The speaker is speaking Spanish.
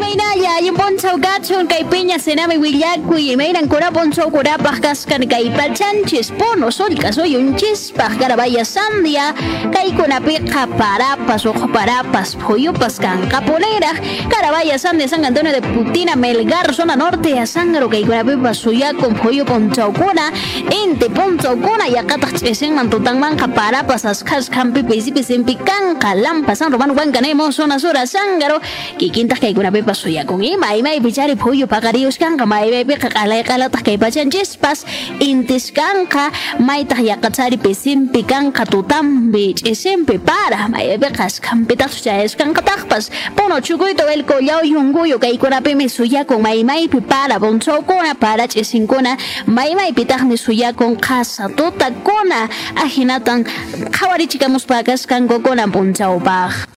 Imaynaya, yung ponsaw gatson kay Peña senami willakuy, imaynan kura ponsaw kura pahkaskan kay Pachanchis, pono sol kaso yung chispas karabaya sandia, kay kunapi kaparapas o kaparapas, puyo paskan kapolera, karabaya sandia San Antonio de Putina, Melgar, zona norte, a sangro kay kunapi pasuya con puyo ponsaw kuna, ente ponsaw kuna, yakatak chesen mantutang man kaparapas, askas kampi pisi pisimpi kan kalampa, san romano wan ganemo, zona sangaro, kikintas kay kunapi pasuya con pasuyakun ima imaypi chari phuyu paqariyuskanqa maymaypiqa qalayqalataq kaypachanchispas intiskanqa maytaq yaqachari pisimpi kanqa tutampi ch'isimpi para maymaypiqa askanpitataq chayaskanqataqpas bueno chukuyta wellkullau yunguyu kaykunapimi suyakun maymaypi para punchawkuna para ch'isinkuna maymaypitaqmi suyakun qasa tutakuna ahinatan qhawariychikamuspa kasqankukuna punchawpaq